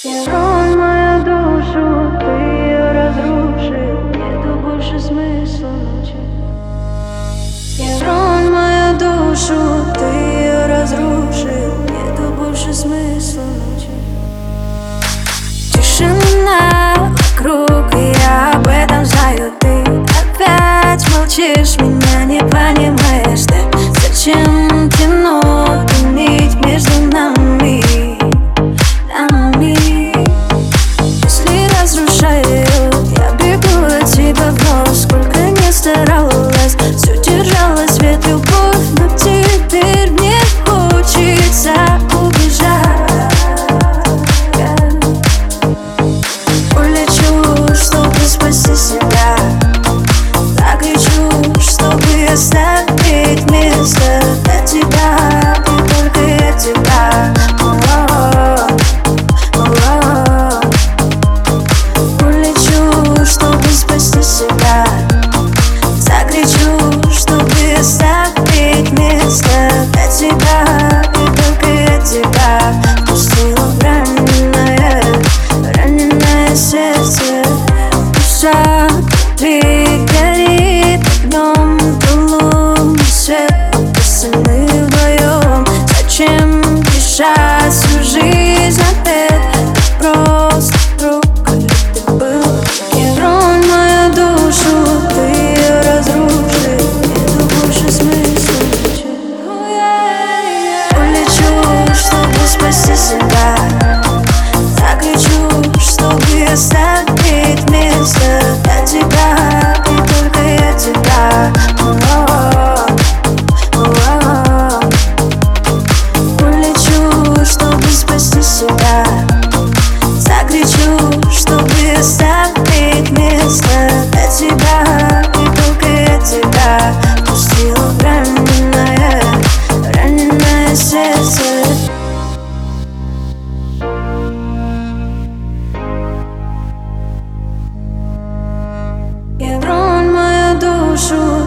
Сирон, моя душу, ты ее разрушил. Нету больше смысла ночи Сирон, мою душу, ты ее разрушил. Нету больше смысла ночи Тишина вокруг, и я об этом знаю. Ты опять молчишь меня. it. 树。